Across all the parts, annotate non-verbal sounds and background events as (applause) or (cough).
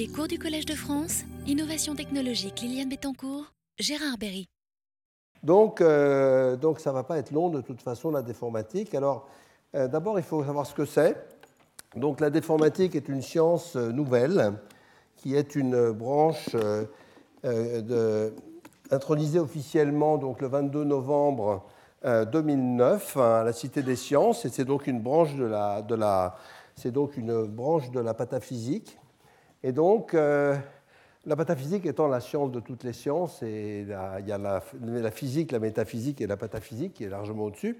Les cours du Collège de France, Innovation technologique Liliane Bettencourt, Gérard Berry. Donc, euh, donc ça ne va pas être long de toute façon, la déformatique. Alors, euh, d'abord, il faut savoir ce que c'est. Donc, la déformatique est une science euh, nouvelle qui est une branche de, intronisée officiellement donc, le 22 novembre 2009 hein, à la Cité des Sciences. Et c'est donc une branche de la, de la, c'est donc une branche de la pataphysique. Et donc, la pataphysique étant la science de toutes les sciences, et il y a la, physique, la métaphysique et la pataphysique qui est largement au-dessus.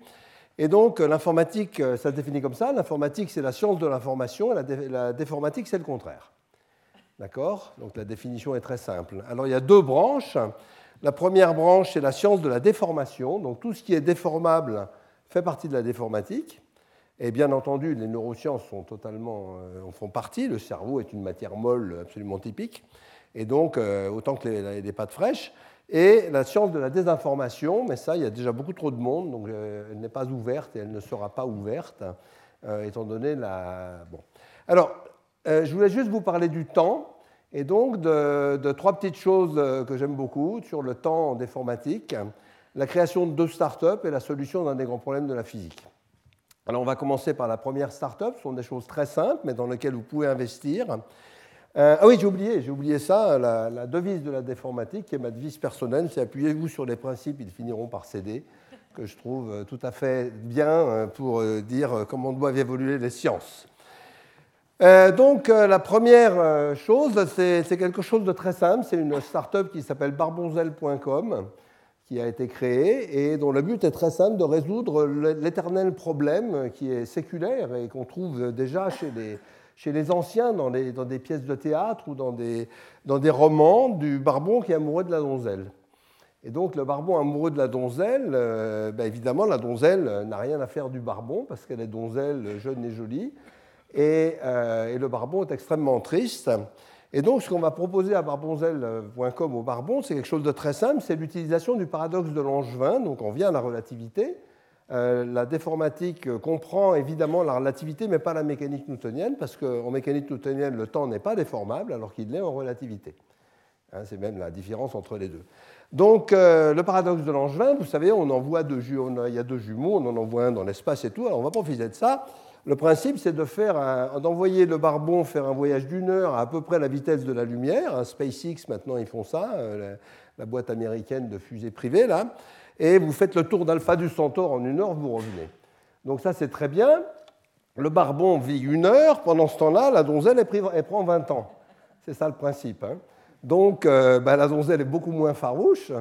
Et donc l'informatique, ça se définit comme ça. L'informatique, c'est la science de l'information, et la, déformatique, c'est le contraire. D'accord? Donc la définition est très simple. Alors il y a deux branches. La première branche, c'est la science de la déformation. Donc tout ce qui est déformable fait partie de la déformatique. Et bien entendu, les neurosciences sont totalement, euh, en font partie. Le cerveau est une matière molle absolument typique et donc euh, autant que les, pâtes fraîches. Et la science de la désinformation, mais ça, il y a déjà beaucoup trop de monde, donc euh, elle n'est pas ouverte et elle ne sera pas ouverte, étant donné la... Bon. Alors, je voulais juste vous parler du temps, et donc de, trois petites choses que j'aime beaucoup sur le temps en déformatique, la création de deux startups et la solution d'un des grands problèmes de la physique. Alors, on va commencer par la première startup, ce sont des choses très simples, mais dans lesquelles vous pouvez investir. Euh, ah oui, j'ai oublié, j'ai ça, la, devise de la déformatique, qui est ma devise personnelle, c'est appuyez-vous sur les principes, ils finiront par céder, que je trouve euh, tout à fait bien euh, pour dire comment doivent évoluer les sciences. donc la première chose, c'est quelque chose de très simple, c'est une start-up qui s'appelle barbonzel.com, qui a été créée et dont le but est très simple de résoudre l'éternel problème qui est séculaire et qu'on trouve déjà chez les chez les anciens dans, des pièces de théâtre ou dans des, romans du barbon qui est amoureux de la donzelle. Et donc le barbon amoureux de la donzelle, euh, ben, évidemment la donzelle n'a rien à faire du barbon parce qu'elle est donzelle jeune et jolie. Et, euh, le barbon est extrêmement triste. Et donc ce qu'on va proposer à barbonzel.com au barbon, c'est quelque chose de très simple, c'est l'utilisation du paradoxe de Langevin. Donc on vient à la relativité. Euh, la déformatique comprend évidemment la relativité, mais pas la mécanique newtonienne, parce qu'en mécanique newtonienne, le temps n'est pas déformable, alors qu'il l'est en relativité. Hein, c'est même la différence entre les deux. Donc, euh, le paradoxe de Langevin, vous savez, on envoie deux il y a deux jumeaux, on en envoie un dans l'espace et tout, alors on va profiter de ça. Le principe, c'est d'envoyer le barbon faire un voyage d'une heure à peu près la vitesse de la lumière. Un SpaceX, maintenant, ils font ça, euh, la boîte américaine de fusée privée, là et vous faites le tour d'alpha du centaure en une heure, vous revenez. Donc ça, c'est très bien. Le barbon vit une heure, pendant ce temps-là, la donzelle, elle, prend 20 ans. C'est ça le principe. Hein. Donc euh, bah, la donzelle est beaucoup moins farouche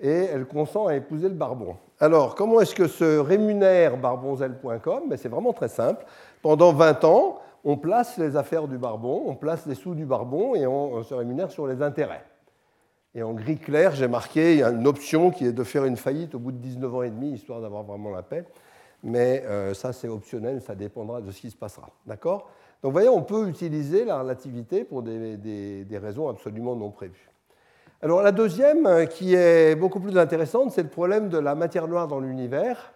et elle consent à épouser le barbon. Alors, comment est-ce que se rémunère barbonzel.com ben, C'est vraiment très simple. Pendant 20 ans, on place les affaires du barbon, on place les sous du barbon et on se rémunère sur les intérêts. Et en gris clair, j'ai marqué une option qui est de faire une faillite au bout de 19 ans et demi, histoire d'avoir vraiment la paix. Mais euh, ça, c'est optionnel, ça dépendra de ce qui se passera. D'accord? Donc, vous voyez, on peut utiliser la relativité pour des, raisons absolument non prévues. Alors, la deuxième, euh, qui est beaucoup plus intéressante, c'est le problème de la matière noire dans l'univers.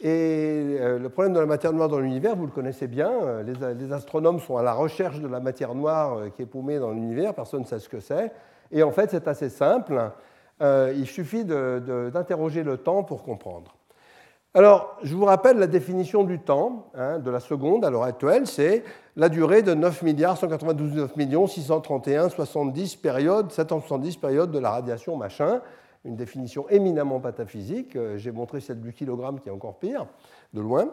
Et euh, le problème de la matière noire dans l'univers, vous le connaissez bien. Les, les, astronomes sont à la recherche de la matière noire qui est paumée dans l'univers. Personne ne sait ce que c'est. Et en fait, c'est assez simple. Euh, il suffit d'interroger le temps pour comprendre. Alors, je vous rappelle la définition du temps hein, de la seconde à l'heure actuelle, c'est la durée de 9 milliards 199 millions 631 70 périodes, 770 périodes de la radiation machin. Une définition éminemment pataphysique. Euh, j'ai montré celle du kilogramme qui est encore pire, de loin.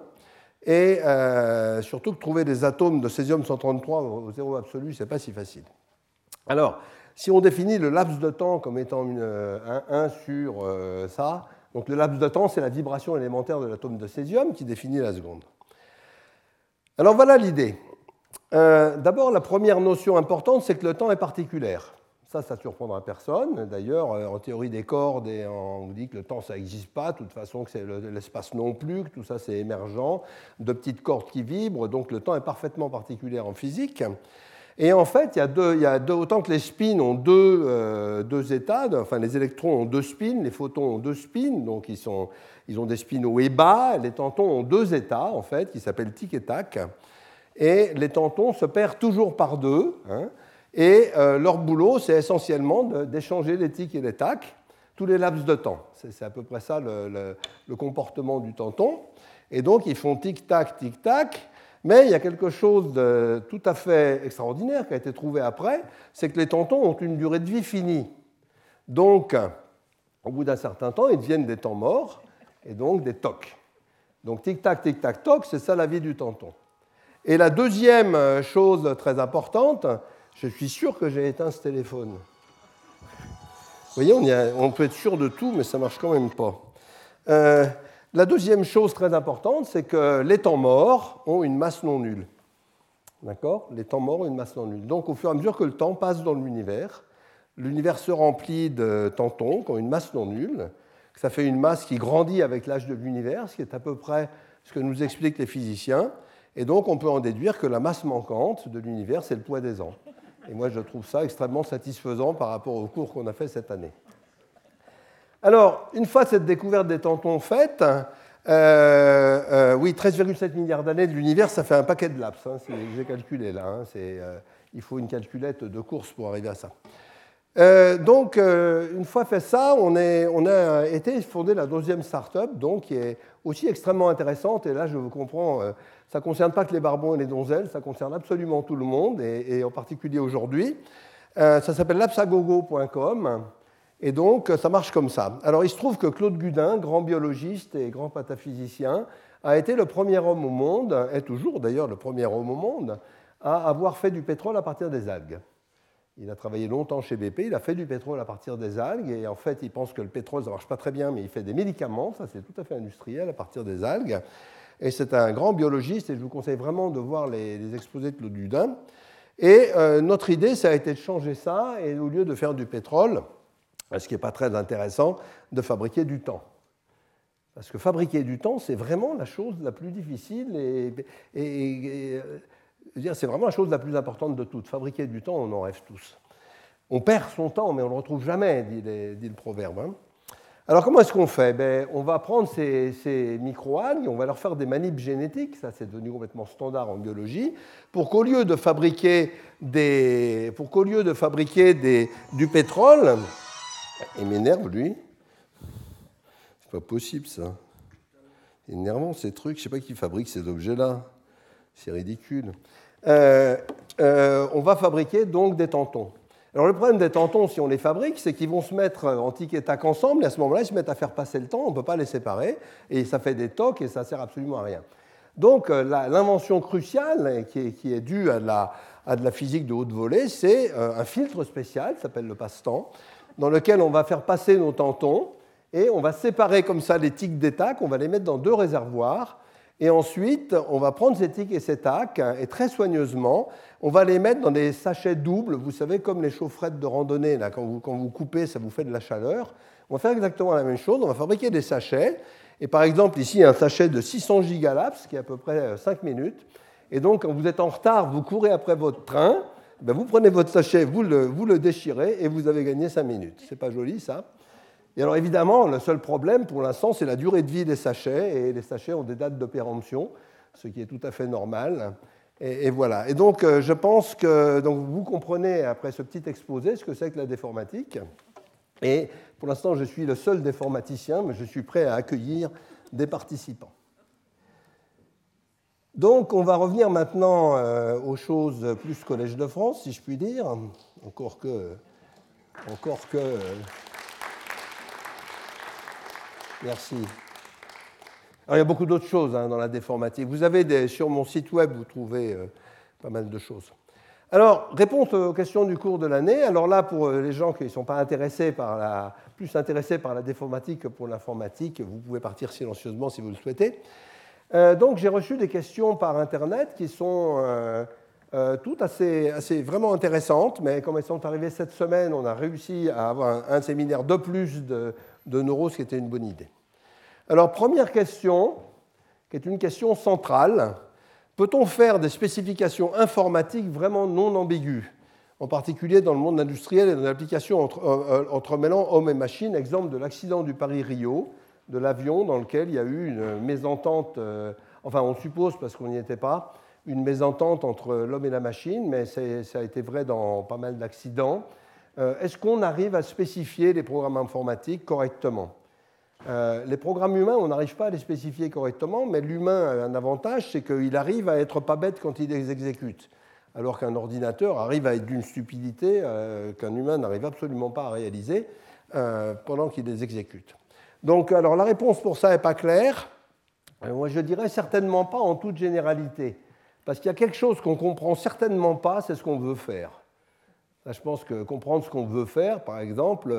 Et euh, surtout que trouver des atomes de césium 133 au zéro absolu, ce n'est pas si facile. Alors, si on définit le laps de temps comme étant une, un 1 sur euh, ça, donc le laps de temps, c'est la vibration élémentaire de l'atome de césium qui définit la seconde. Alors voilà l'idée. Euh, d'abord, la première notion importante, c'est que le temps est particulier. Ça, ça ne surprendra personne. D'ailleurs, euh, en théorie des cordes, on dit que le temps, ça n'existe pas, de toute façon, que c'est l'espace non plus, que tout ça, c'est émergent, de petites cordes qui vibrent, donc le temps est parfaitement particulier en physique. Et en fait, il y a, autant que les spins ont deux, euh, états, enfin les électrons ont deux spins, les photons ont deux spins, donc ils, ont des spins hauts et bas, les tantons ont deux états, en fait, qui s'appellent tic et tac, et les tantons se perdent toujours par deux, hein, Et leur boulot, c'est essentiellement d'échanger les tics et les tacs tous les laps de temps. C'est à peu près ça le, le comportement du tenton. Et donc, ils font tic-tac, tic-tac. Mais il y a quelque chose de tout à fait extraordinaire qui a été trouvé après, c'est que les tentons ont une durée de vie finie. Donc, au bout d'un certain temps, ils deviennent des temps morts et donc des tocs. Donc tic-tac, tic-tac, toc, c'est ça la vie du tenton. Et la deuxième chose très importante, je suis sûr que j'ai éteint ce téléphone. Vous voyez, on, peut être sûr de tout, mais ça ne marche quand même pas. Euh, la deuxième chose très importante, c'est que les temps morts ont une masse non nulle. D'accord? Les temps morts ont une masse non nulle. Donc, au fur et à mesure que le temps passe dans l'univers, l'univers se remplit de tantons qui ont une masse non nulle. Ça fait une masse qui grandit avec l'âge de l'univers, ce qui est à peu près ce que nous expliquent les physiciens. Et donc, on peut en déduire que la masse manquante de l'univers, c'est le poids des ans. Et moi, je trouve ça extrêmement satisfaisant par rapport au cours qu'on a fait cette année. Alors, une fois cette découverte des tantons faite, euh, euh, oui, 13,7 milliards d'années de l'univers, ça fait un paquet de laps. Hein, J'ai calculé là. Hein, euh, il faut une calculette de course pour arriver à ça. donc, une fois fait ça, on, on, a été fondé la deuxième start-up, donc, qui est aussi extrêmement intéressante. Et là, je vous comprends, ça ne concerne pas que les barbons et les donzelles, ça concerne absolument tout le monde, et, en particulier aujourd'hui. ça s'appelle lapsagogo.com. Et donc, ça marche comme ça. Alors, il se trouve que Claude Gudin, grand biologiste et grand pataphysicien, a été le premier homme au monde, est toujours d'ailleurs le premier homme au monde, à avoir fait du pétrole à partir des algues. Il a travaillé longtemps chez BP, il a fait du pétrole à partir des algues, et en fait, il pense que le pétrole, ça ne marche pas très bien, mais il fait des médicaments, ça c'est tout à fait industriel à partir des algues. Et c'est un grand biologiste, et je vous conseille vraiment de voir les, exposés de Claude Gudin. Et euh, notre idée, ça a été de changer ça, et au lieu de faire du pétrole, ce qui n'est pas très intéressant, de fabriquer du temps. Parce que fabriquer du temps, c'est vraiment la chose la plus difficile et, c'est vraiment la chose la plus importante de toutes. Fabriquer du temps, on en rêve tous. On perd son temps, mais on ne le retrouve jamais, dit, le proverbe. Hein. Alors comment est-ce qu'on fait? Ben, On va prendre ces, micro-algues, on va leur faire des manips génétiques, ça c'est devenu complètement standard en biologie, pour qu'au lieu de fabriquer, du pétrole, il m'énerve, lui. C'est pas possible, ça. Énervant, ces trucs. Je sais pas qui fabrique ces objets-là. C'est ridicule. Euh, euh, on va fabriquer donc des tantons. Alors le problème des tantons, si on les fabrique, c'est qu'ils vont se mettre en tic et tac ensemble, et à ce moment-là, ils se mettent à faire passer le temps, on ne peut pas les séparer, et ça fait des tocs, et ça sert absolument à rien. Donc euh, l'invention cruciale, qui est, due à de, la, de, physique de haute volée, c'est un filtre spécial, qui s'appelle le passe-temps, dans lequel on va faire passer nos tantons et on va séparer comme ça les tiques des on va les mettre dans deux réservoirs. Et ensuite, on va prendre ces tiques et ces tacs et très soigneusement, on va les mettre dans des sachets doubles. Vous savez, comme les chaufferettes de randonnée, là, quand, vous, quand vous coupez, ça vous fait de la chaleur. On va faire exactement la même chose. On va fabriquer des sachets. Et par exemple, ici, un sachet de 600 gigalaps, qui est à peu près 5 minutes. Et donc, quand vous êtes en retard, vous courez après votre train. Ben, vous prenez votre sachet, vous le, vous le déchirez et vous avez gagné 5 minutes. C'est pas joli ça? Et alors évidemment, le seul problème pour l'instant, c'est la durée de vie des sachets et les sachets ont des dates de péremption, ce qui est tout à fait normal. Et, voilà. Et donc euh, je pense que donc, vous comprenez après ce petit exposé ce que c'est que la déformatique. Et pour l'instant, je suis le seul déformaticien, mais je suis prêt à accueillir des participants. Donc on va revenir maintenant euh, aux choses plus Collège de France, si je puis dire. Encore que. Encore que. Euh, merci. Alors, il y a beaucoup d'autres choses hein, dans la déformatique. Vous avez des, sur mon site web, vous trouvez euh, pas mal de choses. Alors, réponse aux questions du cours de l'année. Alors là, pour les gens qui ne sont pas intéressés par la, plus intéressés par la déformatique que pour l'informatique, vous pouvez partir silencieusement si vous le souhaitez. Euh, donc j'ai reçu des questions par Internet qui sont euh, euh, toutes assez, assez, vraiment intéressantes, mais comme elles sont arrivées cette semaine, on a réussi à avoir un, séminaire de plus de, de neuros, ce qui était une bonne idée. Alors première question, qui est une question centrale, peut-on faire des spécifications informatiques vraiment non ambiguës en particulier dans le monde industriel et dans l'application entre, entremêlant hommes et machines, exemple de l'accident du Paris-Rio, de l'avion dans lequel il y a eu une mésentente, euh, enfin on suppose parce qu'on n'y était pas, une mésentente entre l'homme et la machine, mais ça a été vrai dans pas mal d'accidents. Euh, est-ce qu'on arrive à spécifier les programmes informatiques correctement? Euh, Les programmes humains, on n'arrive pas à les spécifier correctement, mais l'humain a un avantage, c'est qu'il arrive à être pas bête quand il les exécute, alors qu'un ordinateur arrive à être d'une stupidité euh, qu'un humain n'arrive absolument pas à réaliser pendant qu'il les exécute. Donc, alors la réponse pour ça n'est pas claire. Moi, je dirais certainement pas en toute généralité, parce qu'il y a quelque chose qu'on comprend certainement pas, c'est ce qu'on veut faire je pense que comprendre ce qu'on veut faire, par exemple,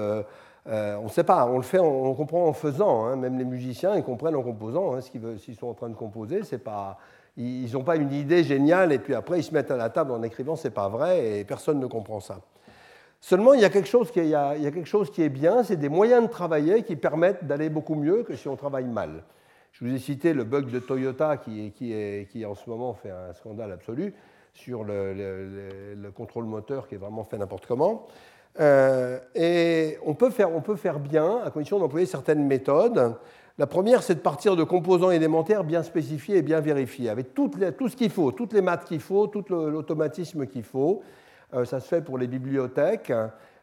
euh, on ne sait pas, on le fait, on, comprend en faisant. Hein. Même les musiciens, ils comprennent en composant hein, s'ils sont en train de composer. C'est pas, ils n'ont pas une idée géniale et puis après ils se mettent à la table en écrivant, c'est pas vrai et personne ne comprend ça. Seulement, il y a quelque chose qui est, bien, c'est des moyens de travailler qui permettent d'aller beaucoup mieux que si on travaille mal. Je vous ai cité le bug de Toyota qui, est, qui en ce moment fait un scandale absolu sur le, contrôle moteur qui est vraiment fait n'importe comment. Euh, et on peut, faire, on peut faire bien à condition d'employer certaines méthodes. La première, c'est de partir de composants élémentaires bien spécifiés et bien vérifiés, avec tout ce qu'il faut, toutes les maths qu'il faut, tout l'automatisme qu'il faut. Euh, ça se fait pour les bibliothèques,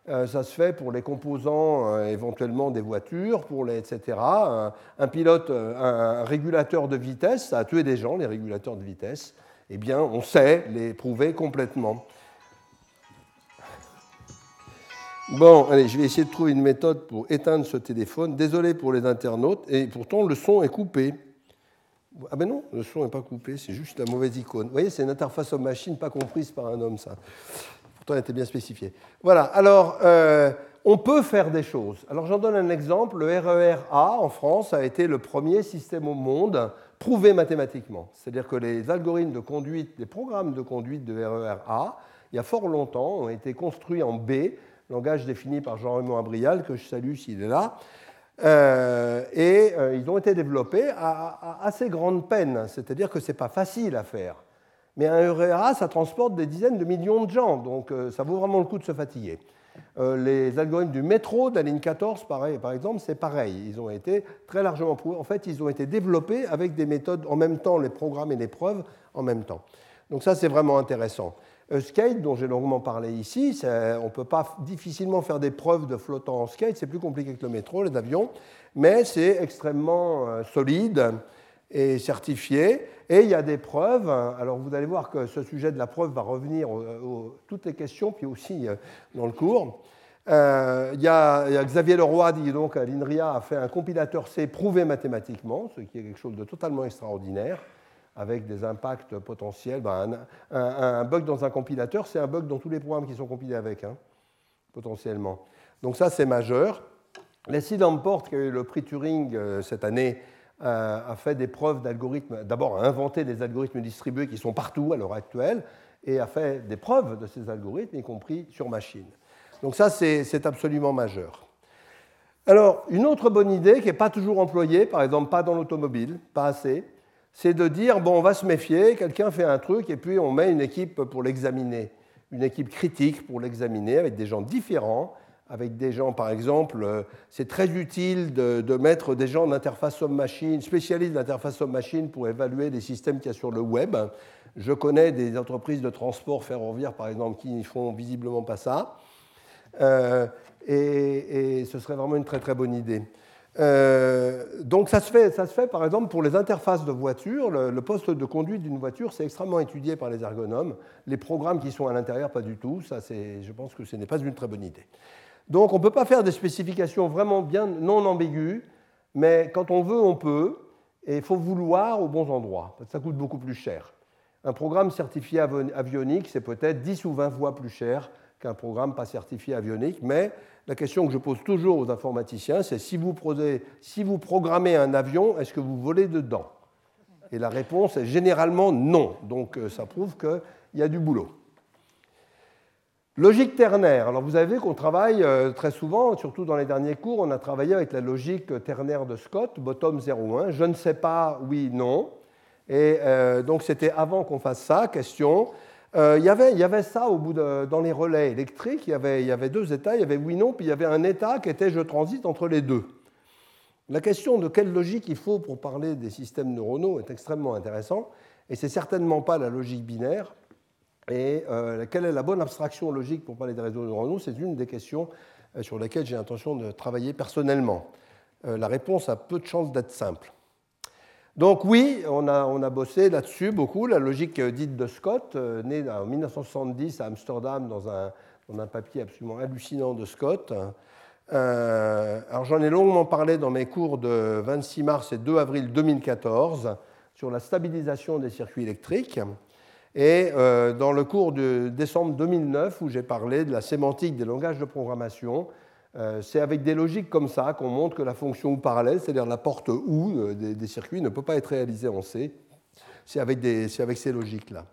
euh, ça se fait pour les composants éventuellement des voitures, pour les, etc. Un, pilote, un régulateur de vitesse, ça a tué des gens, les régulateurs de vitesse eh bien, on sait les prouver complètement. Bon, allez, je vais essayer de trouver une méthode pour éteindre ce téléphone. Désolé pour les internautes, et pourtant le son est coupé. Ah ben non, le son n'est pas coupé, c'est juste la mauvaise icône. Vous voyez, c'est une interface homme-machine pas comprise par un homme, ça. Pourtant, elle était bien spécifiée. Voilà, alors, euh, on peut faire des choses. Alors, j'en donne un exemple. Le RER-A, en France, a été le premier système au monde prouvé mathématiquement. C'est-à-dire que les algorithmes de conduite, les programmes de conduite de RER-A, il y a fort longtemps, ont été construits en B, langage défini par Jean-Raymond Abrial, que je salue s'il est là. Euh, et euh, ils ont été développés à, assez grande peine, c'est-à-dire que ce n'est pas facile à faire. Mais un RER-A, ça transporte des dizaines de millions de gens, donc euh, ça vaut vraiment le coup de se fatiguer. Les algorithmes du métro de la ligne 14, pareil, par exemple, c'est pareil. Ils ont été très largement prouvés. En fait, ils ont été développés avec des méthodes en même temps, les programmes et les preuves en même temps. Donc ça, c'est vraiment intéressant. Euh, skate, dont j'ai longuement parlé ici, on peut pas difficilement faire des preuves de flottant en skate, c'est plus compliqué que le métro, les avions, mais c'est extrêmement euh, solide et certifié. Et il y a des preuves. Alors vous allez voir que ce sujet de la preuve va revenir aux, toutes les questions, puis aussi euh, dans le cours. Euh, il, y a, Xavier Leroy, dit donc à l'INRIA, a fait un compilateur C prouvé mathématiquement, ce qui est quelque chose de totalement extraordinaire, avec des impacts potentiels. Ben, un, bug dans un compilateur, c'est un bug dans tous les programmes qui sont compilés avec, hein, potentiellement. Donc ça, c'est majeur. Leslie Lamport, qui a eu le prix Turing euh, cette année, euh, a fait des preuves d'algorithmes, d'abord a inventé des algorithmes distribués qui sont partout à l'heure actuelle, et a fait des preuves de ces algorithmes, y compris sur machine. Donc ça, c'est absolument majeur. Alors, une autre bonne idée qui n'est pas toujours employée, par exemple pas dans l'automobile, pas assez, c'est de dire, bon, on va se méfier, quelqu'un fait un truc et puis on met une équipe pour l'examiner, une équipe critique pour l'examiner avec des gens différents avec des gens, par exemple, euh, c'est très utile de, mettre des gens d'interface homme-machine, spécialistes d'interface homme-machine pour évaluer les systèmes qu'il y a sur le web. Je connais des entreprises de transport ferroviaire, par exemple, qui ne font visiblement pas ça. Euh, et, ce serait vraiment une très très bonne idée. Euh, donc ça se, fait, ça se fait par exemple pour les interfaces de voitures. Le, poste de conduite d'une voiture, c'est extrêmement étudié par les ergonomes. Les programmes qui sont à l'intérieur, pas du tout. Ça, je pense que ce n'est pas une très bonne idée. Donc on ne peut pas faire des spécifications vraiment bien non ambiguës, mais quand on veut, on peut, et il faut vouloir aux bons endroits, ça coûte beaucoup plus cher. Un programme certifié avionique, c'est peut-être 10 ou 20 fois plus cher qu'un programme pas certifié avionique, mais la question que je pose toujours aux informaticiens, c'est si vous, programmez un avion, est-ce que vous volez dedans? Et la réponse est généralement non. Donc euh, ça prouve qu'il y a du boulot. Logique ternaire. Alors vous avez qu'on travaille euh, très souvent, surtout dans les derniers cours, on a travaillé avec la logique ternaire de Scott, bottom 0,1. Je ne sais pas, oui, non. Et euh, donc c'était avant qu'on fasse ça, question. Euh, il, y avait, ça dans les relais électriques, il y, avait, deux états, il y avait oui, non, puis il y avait un état qui était je transite entre les deux. La question de quelle logique il faut pour parler des systèmes neuronaux est extrêmement intéressante. et c'est certainement pas la logique binaire. Et euh, quelle est la bonne abstraction logique pour parler des réseaux neuronaux? C'est une des questions euh, sur lesquelles j'ai l'intention de travailler personnellement. Euh, la réponse a peu de chances d'être simple. Donc oui, on a, bossé là-dessus beaucoup. La logique dite de Scott, née en 1970 à Amsterdam dans un, papier absolument hallucinant de Scott. alors j'en ai longuement parlé dans mes cours de 26 mars et 2 avril 2014 sur la stabilisation des circuits électriques. Et euh, dans le cours de décembre 2009, où j'ai parlé de la sémantique des langages de programmation, euh, c'est avec des logiques comme ça qu'on montre que la fonction ou parallèle, c'est-à-dire la porte ou euh, des, circuits, ne peut pas être réalisée en C. C'est avec, ces logiques-là.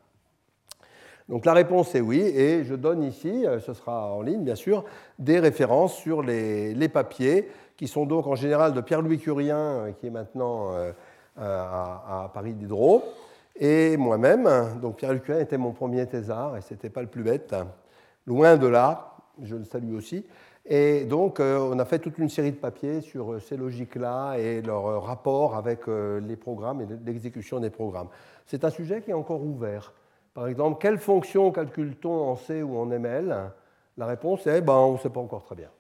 Donc la réponse est oui, et je donne ici, ce sera en ligne bien sûr, des références sur les, papiers, qui sont donc en général de Pierre-Louis Curien, qui est maintenant à, Paris Diderot, et moi-même, donc Pierre Lucuin était mon premier thésard, et ce n'était pas le plus bête, loin de là, je le salue aussi. Et donc, euh, on a fait toute une série de papiers sur euh, ces logiques-là et leur euh, rapport avec les programmes et l'exécution des programmes. C'est un sujet qui est encore ouvert. Par exemple, quelle fonction calcule-t-on en C ou en ML La réponse est ben, on ne sait pas encore très bien.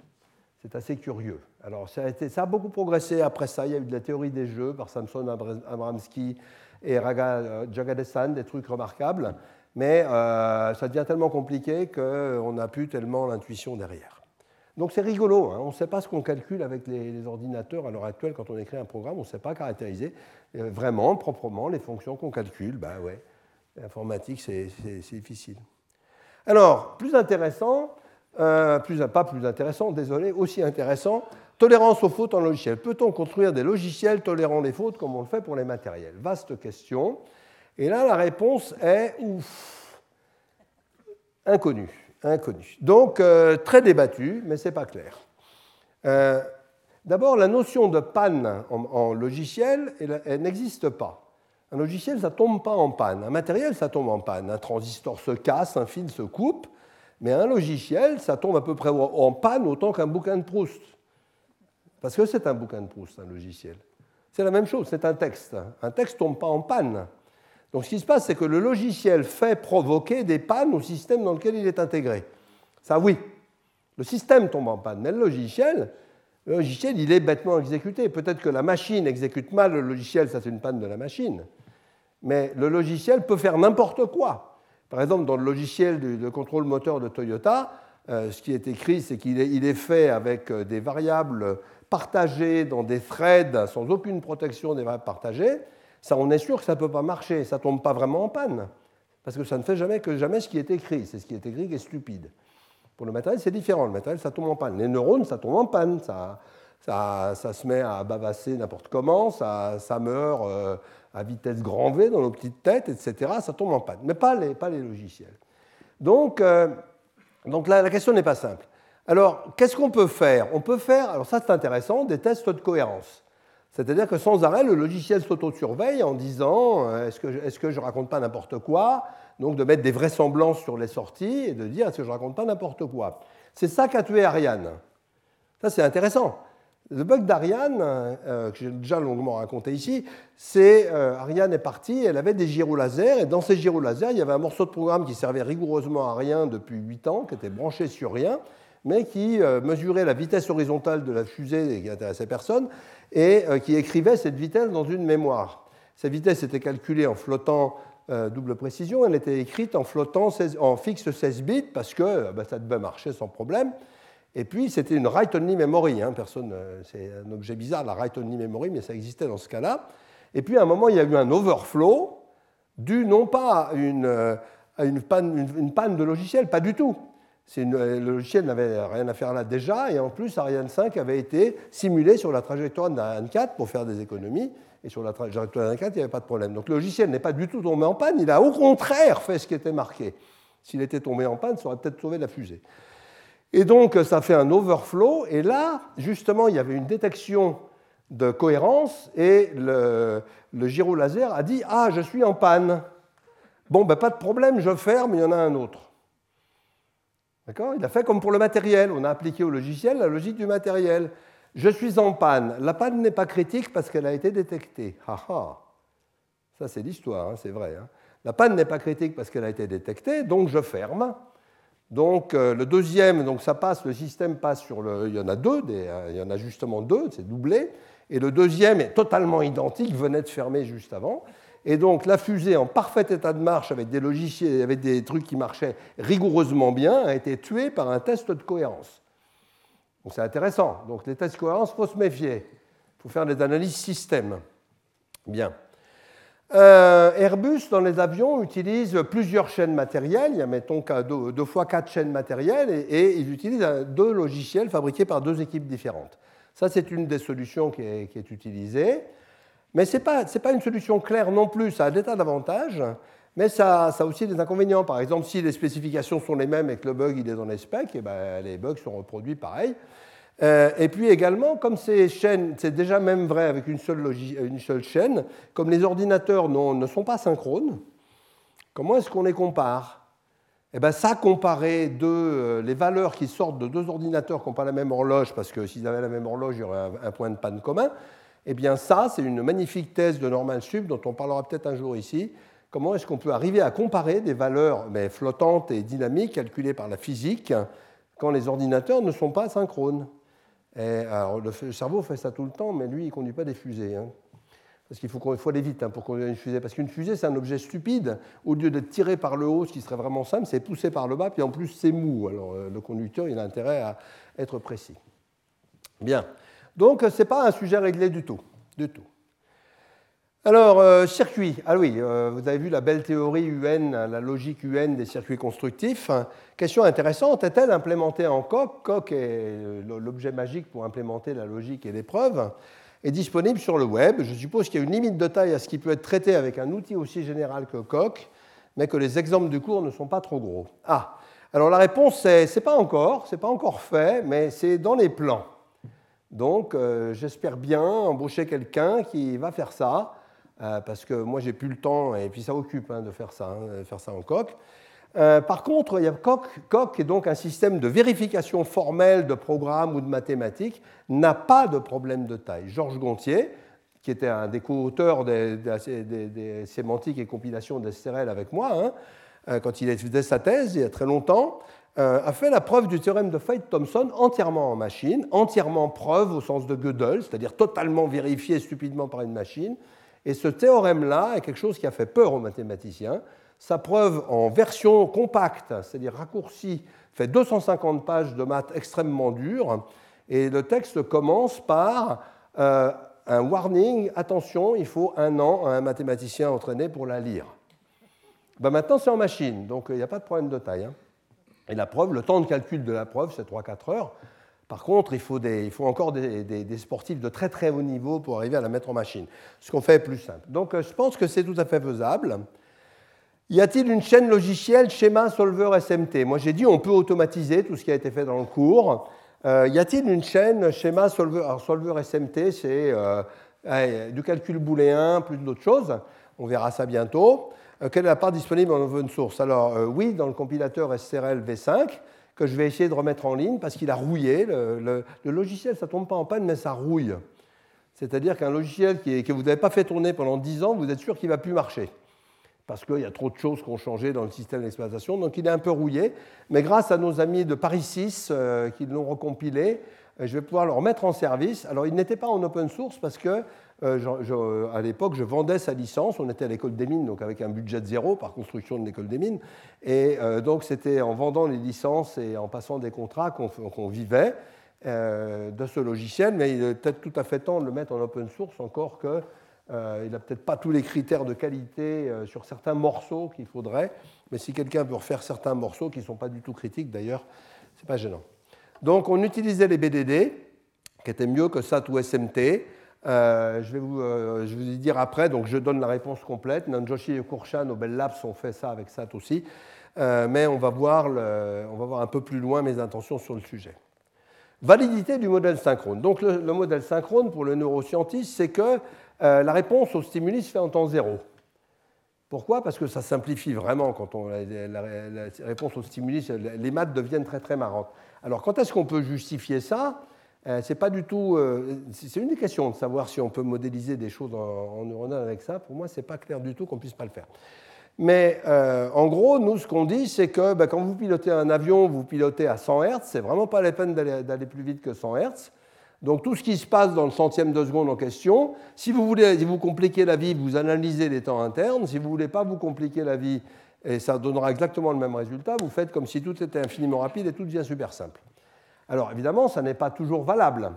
C'est assez curieux. Alors, ça a, beaucoup progressé après ça. Il y a eu de la théorie des jeux par Samson Abramsky et Raga Jagadesan, des trucs remarquables, mais ça devient tellement compliqué qu'on n'a plus tellement l'intuition derrière. Donc c'est rigolo, hein. on ne sait pas ce qu'on calcule avec les, ordinateurs à l'heure actuelle quand on écrit un programme, on ne sait pas caractériser euh, vraiment, proprement, les fonctions qu'on calcule. Ben ouais, l'informatique c'est difficile. Alors, plus intéressant, plus, pas plus intéressant, désolé, aussi intéressant, Tolérance aux fautes en logiciel. Peut-on construire des logiciels tolérant les fautes comme on le fait pour les matériels? Vaste question. Et là, la réponse est ouf, inconnue. Inconnu. Donc, euh, très débattu, mais ce n'est pas clair. Euh, d'abord, la notion de panne en, logiciel, elle, n'existe pas. Un logiciel, ça ne tombe pas en panne. Un matériel, ça tombe en panne. Un transistor se casse, un fil se coupe, mais un logiciel, ça tombe à peu près en panne autant qu'un bouquin de Proust. Parce que c'est un bouquin de Proust, un logiciel. C'est la même chose, c'est un texte. Un texte ne tombe pas en panne. Donc ce qui se passe, c'est que le logiciel fait provoquer des pannes au système dans lequel il est intégré. Ça, oui. Le système tombe en panne, mais le logiciel, le logiciel, il est bêtement exécuté. Peut-être que la machine exécute mal le logiciel, ça c'est une panne de la machine. Mais le logiciel peut faire n'importe quoi. Par exemple, dans le logiciel de contrôle moteur de Toyota, euh, ce qui est écrit, c'est qu'il est, fait avec euh, des variables partagées dans des threads sans aucune protection des variables partagées. Ça, on est sûr que ça ne peut pas marcher, ça ne tombe pas vraiment en panne, parce que ça ne fait jamais que jamais ce qui est écrit. C'est ce qui est écrit qui est stupide. Pour le matériel, c'est différent. Le matériel, ça tombe en panne. Les neurones, ça tombe en panne. Ça, ça, se met à bavasser n'importe comment, ça, meurt euh, à vitesse grand V dans nos petites têtes, etc. Ça tombe en panne. Mais pas les, pas les logiciels. Donc, donc là, la question n'est pas simple. Alors, qu'est-ce qu'on peut faire? On peut faire, alors ça c'est intéressant, des tests de cohérence. C'est-à-dire que sans arrêt, le logiciel s'auto-surveille en disant euh, est-ce que, est que, je raconte pas n'importe quoi? Donc de mettre des vraisemblances sur les sorties et de dire est-ce que je raconte pas n'importe quoi? C'est ça qu'a tué Ariane. Ça c'est intéressant. Le bug d'Ariane, euh, que j'ai déjà longuement raconté ici, c'est euh, Ariane est partie, elle avait des gyrolasers, et dans ces gyrolasers, il y avait un morceau de programme qui servait rigoureusement à rien depuis 8 ans, qui était branché sur rien, mais qui euh, mesurait la vitesse horizontale de la fusée et qui intéressait personne, et qui écrivait cette vitesse dans une mémoire. Cette vitesse était calculée en flottant double précision, elle était écrite en flottant en fixe 16 bits, parce que bah, ça devait marcher sans problème. Et puis, c'était une write-only memory. Hein, personne, euh, c'est un objet bizarre, la write-only memory, mais ça existait dans ce cas-là. Et puis, à un moment, il y a eu un overflow dû non pas à euh, une, panne, de logiciel, pas du tout. Euh, le logiciel n'avait rien à faire là déjà, et en plus, Ariane 5 avait été simulé sur la trajectoire d'Ariane 4 pour faire des économies, et sur la trajectoire d'Ariane 4, il n'y avait pas de problème. Donc le logiciel n'est pas du tout tombé en panne, il a au contraire fait ce qui était marqué. S'il était tombé en panne, ça aurait peut-être sauvé la fusée. Et donc, ça fait un overflow. Et là, justement, il y avait une détection de cohérence et le, le gyro laser a dit Ah, je suis en panne. Bon, ben, pas de problème, je ferme, il y en a un autre. D'accord? Il a fait comme pour le matériel. On a appliqué au logiciel la logique du matériel. Je suis en panne. La panne n'est pas critique parce qu'elle a été détectée. Ça, c'est l'histoire, hein, c'est vrai. Hein. La panne n'est pas critique parce qu'elle a été détectée, donc je ferme. Donc euh, le deuxième, donc ça passe, le système passe sur le. Il y en a deux, euh, il y en a justement deux, c'est doublé. Et le deuxième est totalement identique, venait de fermer juste avant. Et donc la fusée en parfait état de marche avec des logiciels, avec des trucs qui marchaient rigoureusement bien, a été tuée par un test de cohérence. Donc c'est intéressant. Donc les tests de cohérence, il faut se méfier. Il faut faire des analyses système. Bien. Euh, Airbus, dans les avions, utilise plusieurs chaînes matérielles. Il y a, mettons, deux, deux fois quatre chaînes matérielles et, ils utilisent deux logiciels fabriqués par deux équipes différentes. Ça, c'est une des solutions qui est, utilisée. Mais ce n'est pas, pas, une solution claire non plus. Ça a des tas d'avantages, mais ça, a aussi des inconvénients. Par exemple, si les spécifications sont les mêmes et que le bug il est dans les specs, et eh ben, les bugs sont reproduits pareil. Euh, et puis également, comme ces chaînes, c'est déjà même vrai avec une seule, une seule chaîne, comme les ordinateurs ne sont pas synchrones, comment est-ce qu'on les compare? Eh bien, ça, comparer euh, les valeurs qui sortent de deux ordinateurs qui n'ont pas la même horloge, parce que s'ils avaient la même horloge, il y aurait un, point de panne commun, eh bien, ça, c'est une magnifique thèse de Norman Sub, dont on parlera peut-être un jour ici. Comment est-ce qu'on peut arriver à comparer des valeurs mais flottantes et dynamiques calculées par la physique quand les ordinateurs ne sont pas synchrones? Le cerveau fait ça tout le temps, mais lui, il ne conduit pas des fusées. Hein. Parce qu'il faut, faut, aller vite hein, pour conduire une fusée. Parce qu'une fusée, c'est un objet stupide. Au lieu d'être tiré par le haut, ce qui serait vraiment simple, c'est poussé par le bas, puis en plus, c'est mou. Alors, euh, le conducteur, il a intérêt à être précis. Bien. Donc, ce n'est pas un sujet réglé du tout. Du tout. Alors, euh, circuit. Ah oui, euh, vous avez vu la belle théorie UN, la logique UN des circuits constructifs. Question intéressante, est-elle implémentée en coq Coq est l'objet magique pour implémenter la logique et l'épreuve est disponible sur le web. Je suppose qu'il y a une limite de taille à ce qui peut être traité avec un outil aussi général que Coq, mais que les exemples du cours ne sont pas trop gros. Ah, alors la réponse c'est c'est pas encore, c'est pas encore fait, mais c'est dans les plans. Donc euh, j'espère bien embaucher quelqu'un qui va faire ça. Euh, parce que moi j'ai plus le temps et puis ça occupe hein, de faire ça, hein, faire ça en coq. Euh, par contre, il y a Coq, Coq est donc un système de vérification formelle de programmes ou de mathématiques, n'a pas de problème de taille. Georges Gontier, qui était un des co-auteurs des, sémantiques et compilations d'SRL avec moi, hein, quand il faisait sa thèse il y a très longtemps, a fait la preuve du théorème de Feit-Thomson entièrement en machine, entièrement preuve au sens de Gödel, c'est-à-dire totalement vérifié stupidement par une machine, et ce théorème-là est quelque chose qui a fait peur aux mathématiciens. Sa preuve en version compacte, c'est-à-dire raccourcie, fait 250 pages de maths extrêmement dures. Et le texte commence par euh, un warning attention, il faut un an à un mathématicien entraîné pour la lire. Ben maintenant, c'est en machine, donc il n'y a pas de problème de taille. Hein. Et la preuve, le temps de calcul de la preuve, c'est 3-4 heures. Par contre, il faut, encore des, sportifs de très très haut niveau pour arriver à la mettre en machine, ce qu'on fait plus simple. Donc euh, je pense que c'est tout à fait faisable. Y a-t-il une chaîne logicielle schéma solver SMT Moi j'ai dit on peut automatiser tout ce qui a été fait dans le cours. Euh, y a-t-il une chaîne schéma solver Alors solver SMT c'est euh, du calcul booléen plus d'autres choses. On verra ça bientôt. Quelle est la part disponible en open source? Alors oui, dans le compilateur SRL V5 que je vais essayer de remettre en ligne parce qu'il a rouillé. Le, logiciel, ça ne tombe pas en panne, mais ça rouille. C'est-à-dire qu'un logiciel que vous n'avez pas fait tourner pendant 10 ans, vous êtes sûr qu'il ne va plus marcher. Parce qu'il y a trop de choses qui ont changé dans le système d'exploitation. Donc il est un peu rouillé. Mais grâce à nos amis de Paris 6 euh, qui l'ont recompilé, euh, je vais pouvoir le remettre en service. Alors il n'était pas en open source parce que euh, à l'époque, je vendais sa licence. On était à l'école des mines, donc avec un budget de zéro par construction de l'école des mines. Et euh, donc, c'était en vendant les licences et en passant des contrats qu'on vivait euh, de ce logiciel. Mais il est peut-être tout à fait temps de le mettre en open source, encore que il n'a peut-être pas tous les critères de qualité sur certains morceaux qu'il faudrait. Mais si quelqu'un peut refaire certains morceaux qui ne sont pas du tout critiques, d'ailleurs, ce n'est pas gênant. Donc, on utilisait les BDD, qui étaient mieux que SAT ou SMT. Euh, je, vais vous, euh, je vous dire après, donc je donne la réponse complète. Nanjoshi et Kurshan au Bell Labs ont fait ça avec SAT aussi. Euh, mais on va, voir on va voir un peu plus loin mes intentions sur le sujet. Validité du modèle synchrone. Donc le, modèle synchrone pour le neuroscientiste, c'est que la réponse au stimuli se fait en temps zéro. Pourquoi? Parce que ça simplifie vraiment quand on la, réponse au stimuli, les maths deviennent très très marrantes. Alors quand est-ce qu'on peut justifier ça? C'est pas du tout. Euh, c'est une des questions de savoir si on peut modéliser des choses en, neuronal avec ça. Pour moi, c'est pas clair du tout qu'on puisse pas le faire. Mais euh, en gros, nous, ce qu'on dit, c'est que bah, quand vous pilotez un avion, vous pilotez à 100 Hz. C'est vraiment pas la peine d'aller plus vite que 100 Hz. Donc tout ce qui se passe dans le centième de seconde en question, si vous voulez vous compliquer la vie, vous analysez les temps internes. Si vous voulez pas vous compliquer la vie, et ça donnera exactement le même résultat, vous faites comme si tout était infiniment rapide et tout devient super simple. Alors évidemment, ça n'est pas toujours valable.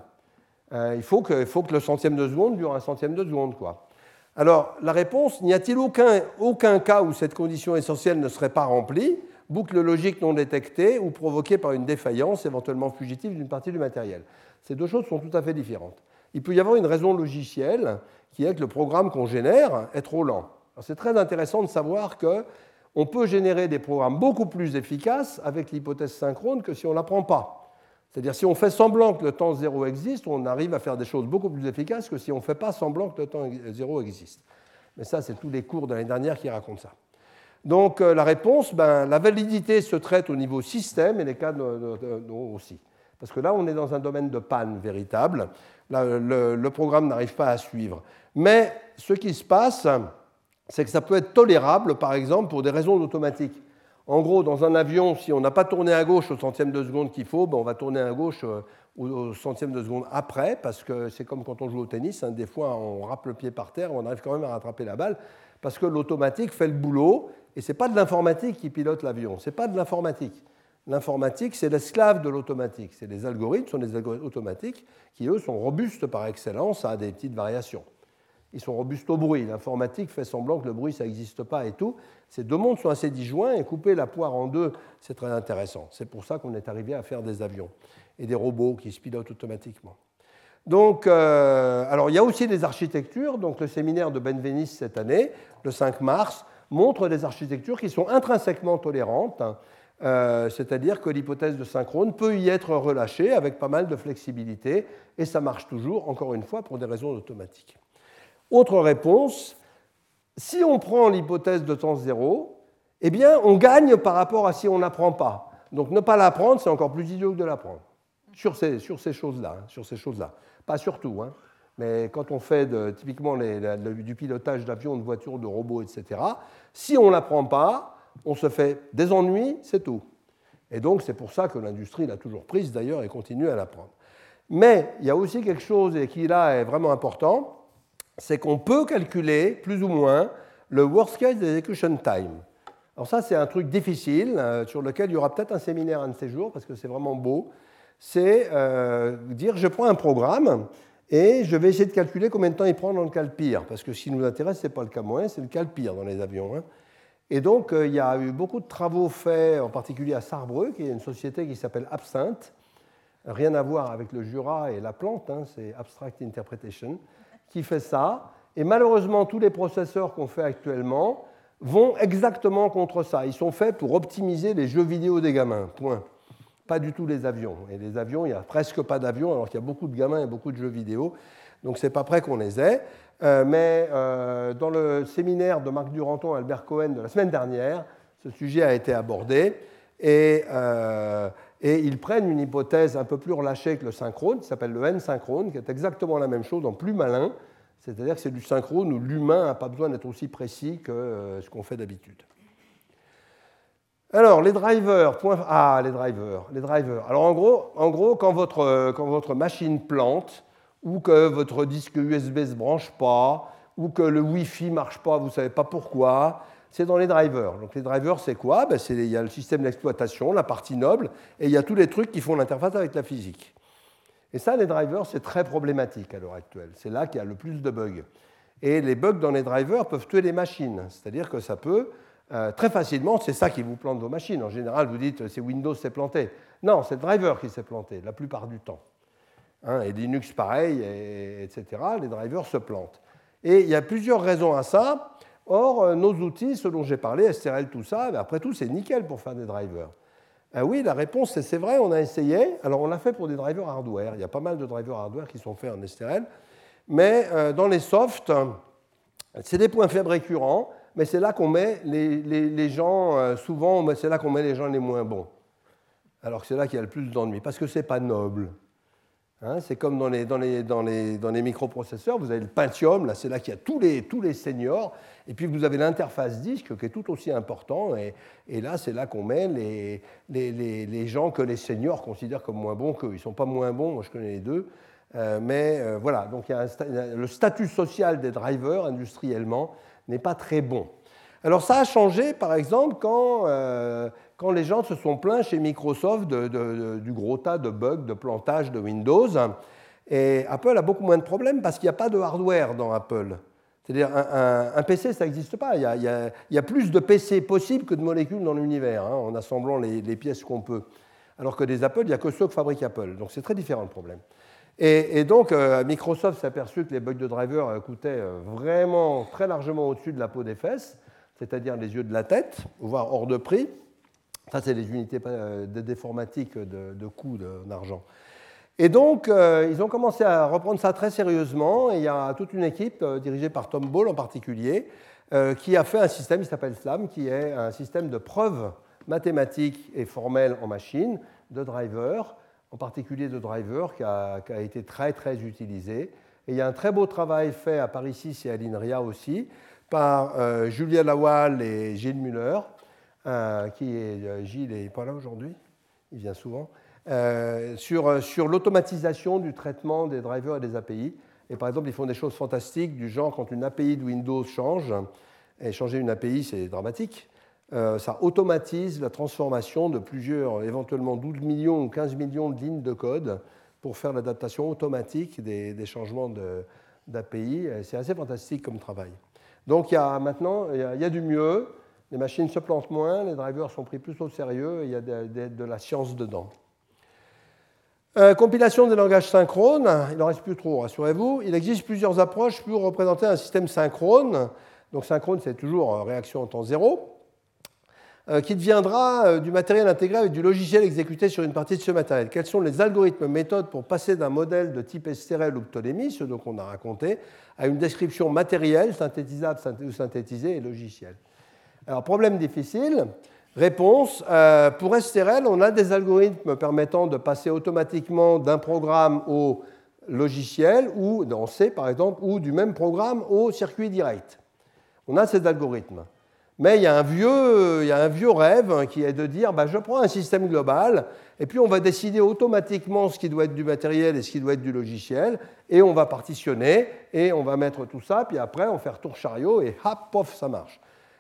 Euh, il, faut que, que, le centième de seconde dure un centième de seconde. Quoi. Alors la réponse, n'y a-t-il aucun, cas où cette condition essentielle ne serait pas remplie Boucle logique non détectée ou provoquée par une défaillance éventuellement fugitive d'une partie du matériel? Ces deux choses sont tout à fait différentes. Il peut y avoir une raison logicielle qui est que le programme qu'on génère est trop lent. C'est très intéressant de savoir qu'on peut générer des programmes beaucoup plus efficaces avec l'hypothèse synchrone que si on ne l'apprend pas. C'est-à-dire si on fait semblant que le temps zéro existe, on arrive à faire des choses beaucoup plus efficaces que si on ne fait pas semblant que le temps zéro existe. Mais ça, c'est tous les cours de l'année dernière qui racontent ça. Donc euh, la réponse, ben, la validité se traite au niveau système et les cas aussi. Parce que là, on est dans un domaine de panne véritable. le, le programme n'arrive pas à suivre. Mais ce qui se passe, c'est que ça peut être tolérable, par exemple, pour des raisons automatiques. En gros, dans un avion, si on n'a pas tourné à gauche au centième de seconde qu'il faut, ben on va tourner à gauche euh, au centième de seconde après, parce que c'est comme quand on joue au tennis, hein, des fois on râpe le pied par terre, on arrive quand même à rattraper la balle, parce que l'automatique fait le boulot, et ce n'est pas de l'informatique qui pilote l'avion, ce n'est pas de l'informatique. L'informatique, c'est l'esclave de l'automatique. C'est les algorithmes, sont des algorithmes automatiques qui, eux, sont robustes par excellence à des petites variations ils sont robustes au bruit. L'informatique fait semblant que le bruit, ça n'existe pas et tout. Ces deux mondes sont assez disjoints et couper la poire en deux, c'est très intéressant. C'est pour ça qu'on est arrivé à faire des avions et des robots qui se pilotent automatiquement. Donc, euh, alors il y a aussi des architectures. Donc, le séminaire de Benveniste cette année, le 5 mars, montre des architectures qui sont intrinsèquement tolérantes. Euh, c'est-à-dire que l'hypothèse de synchrone peut y être relâchée avec pas mal de flexibilité, et ça marche toujours, encore une fois, pour des raisons automatiques. Autre réponse, si on prend l'hypothèse de temps zéro, eh bien, on gagne par rapport à si on n'apprend pas. Donc ne pas l'apprendre, c'est encore plus idiot que de l'apprendre. Sur ces, sur ces choses-là, hein, sur ces choses-là. Pas sur tout, hein, mais quand on fait typiquement du pilotage d'avions, de voitures, de robots, etc., si on n'apprend pas, on se fait des ennuis, c'est tout. Et donc c'est pour ça que l'industrie l'a toujours prise d'ailleurs et continue à l'apprendre. Mais il y a aussi quelque chose qui là est vraiment important, c'est qu'on peut calculer plus ou moins le worst case execution time. Alors ça, c'est un truc difficile euh, sur lequel il y aura peut-être un séminaire un de ces jours parce que c'est vraiment beau. C'est euh, dire je prends un programme et je vais essayer de calculer combien de temps il prend dans le cas le pire. Parce que ce qui nous intéresse, ce n'est pas le cas moyen, c'est le cas le pire dans les avions. Hein. Et donc, euh, il y a eu beaucoup de travaux faits, en particulier à Sarrebruck, qui est une société qui s'appelle Absinthe. Rien à voir avec le Jura et la plante, hein, c'est Abstract Interpretation qui fait ça. Et malheureusement, tous les processeurs qu'on fait actuellement vont exactement contre ça. Ils sont faits pour optimiser les jeux vidéo des gamins. Point. Pas du tout les avions. Et les avions, il n'y a presque pas d'avions, alors qu'il y a beaucoup de gamins et beaucoup de jeux vidéo. Donc c'est pas prêt qu'on les ait. Euh, mais euh, dans le séminaire de Marc Duranton et Albert Cohen de la semaine dernière, ce sujet a été abordé. Et, euh, et ils prennent une hypothèse un peu plus relâchée que le synchrone, qui s'appelle le N-synchrone, qui est exactement la même chose, en plus malin. C'est-à-dire que c'est du synchrone où l'humain n'a pas besoin d'être aussi précis que euh, ce qu'on fait d'habitude. Alors, les drivers. Ah, les drivers. Les drivers. Alors, en gros, en gros quand, votre, quand votre machine plante, ou que votre disque USB ne se branche pas, ou que le Wi-Fi ne marche pas, vous ne savez pas pourquoi, c'est dans les drivers. Donc les drivers, c'est quoi? Ben, Il y a le système d'exploitation, la partie noble, et il y a tous les trucs qui font l'interface avec la physique. Et ça, les drivers, c'est très problématique à l'heure actuelle. C'est là qu'il y a le plus de bugs. Et les bugs dans les drivers peuvent tuer les machines. C'est-à-dire que ça peut, euh, très facilement, c'est ça qui vous plante vos machines. En général, vous dites, c'est Windows s'est planté. Non, c'est le driver qui s'est planté, la plupart du temps. Hein, et Linux, pareil, etc. Les drivers se plantent. Et il y a plusieurs raisons à ça. Or, euh, nos outils, ce dont j'ai parlé, STRL, tout ça, ben, après tout, c'est nickel pour faire des drivers. Ah oui, la réponse, c'est c'est vrai, on a essayé. Alors, on l'a fait pour des drivers hardware. Il y a pas mal de drivers hardware qui sont faits en STRL. Mais euh, dans les softs, c'est des points faibles récurrents, mais c'est là qu'on met les, gens, euh, souvent, c'est là qu'on met les gens les moins bons. Alors que c'est là qu'il y a le plus d'ennuis, parce que ce n'est pas noble. Hein, c'est comme dans les, dans, les, dans, les, dans les, microprocesseurs, vous avez le Pentium, là c'est là qu'il y a tous les, tous les seniors, et puis vous avez l'interface disque qui est tout aussi important, et, là c'est là qu'on met les, gens que les seniors considèrent comme moins bons qu'eux. Ils ne sont pas moins bons, moi je connais les deux, euh, mais euh, voilà, donc il y a le statut social des drivers industriellement n'est pas très bon. Alors ça a changé par exemple quand, euh, quand les gens se sont plaints chez Microsoft du gros tas de bugs, de plantage de Windows. Et Apple a beaucoup moins de problèmes parce qu'il n'y a pas de hardware dans Apple. C'est-à-dire un, PC, ça n'existe pas. Il y, a, plus de PC possibles que de molécules dans l'univers, hein, en assemblant les, pièces qu'on peut. Alors que des Apple, il n'y a que ceux que fabrique Apple. Donc c'est très différent le problème. Et, donc euh, Microsoft s'est aperçu que les bugs de driver euh, coûtaient euh, vraiment très largement au-dessus de la peau des fesses, c'est-à-dire les yeux de la tête, voire hors de prix. Ça, c'est les unités déformatiques de, de coût d'argent. Et donc, euh, ils ont commencé à reprendre ça très sérieusement. Il y a toute une équipe, euh, dirigée par Tom Ball en particulier, euh, qui a fait un système, il s'appelle SLAM, qui est un système de preuves mathématiques et formelles en machine de drivers, en particulier de drivers, qui a, qui a, été très, très utilisé. Et il y a un très beau travail fait à Paris 6 et à l'INRIA aussi, par Julia Lawal et Gilles Muller, euh, qui est, euh, Gilles n'est pas là aujourd'hui, il vient souvent, euh, sur, sur l'automatisation du traitement des drivers et des API. Et par exemple, ils font des choses fantastiques du genre quand une API de Windows change, et changer une API, c'est dramatique, ça automatise la transformation de plusieurs, éventuellement 12 millions ou 15 millions de lignes de code pour faire l'adaptation automatique des, changements d'API. C'est assez fantastique comme travail. Donc il y a maintenant il y a du mieux les machines se plantent moins, les drivers sont pris plus au sérieux il y a de, la science dedans. Euh, compilation des langages synchrones, il n'en reste plus trop, rassurez-vous. Il existe plusieurs approches pour représenter un système synchrone. Donc synchrone, c'est toujours euh, réaction en temps zéro, euh, qui deviendra du matériel intégré avec du logiciel exécuté sur une partie de ce matériel. Quels sont les algorithmes, méthodes pour passer d'un modèle de type STRL ou Ptolémée, ce dont on a raconté, à une description matérielle, synthétisable ou synthétisée et logicielle? Alors, problème difficile. Réponse, euh, pour STRL, on a des algorithmes permettant de passer automatiquement d'un programme au logiciel, ou dans C par exemple, ou du même programme au circuit direct. On a ces algorithmes. Mais il y a un vieux, il y a un vieux rêve hein, qui est de dire bah, je prends un système global et puis on va décider automatiquement ce qui doit être du matériel et ce qui doit être du logiciel et on va partitionner et on va mettre tout ça, puis après on fait retour chariot et hop, pof, ça marche.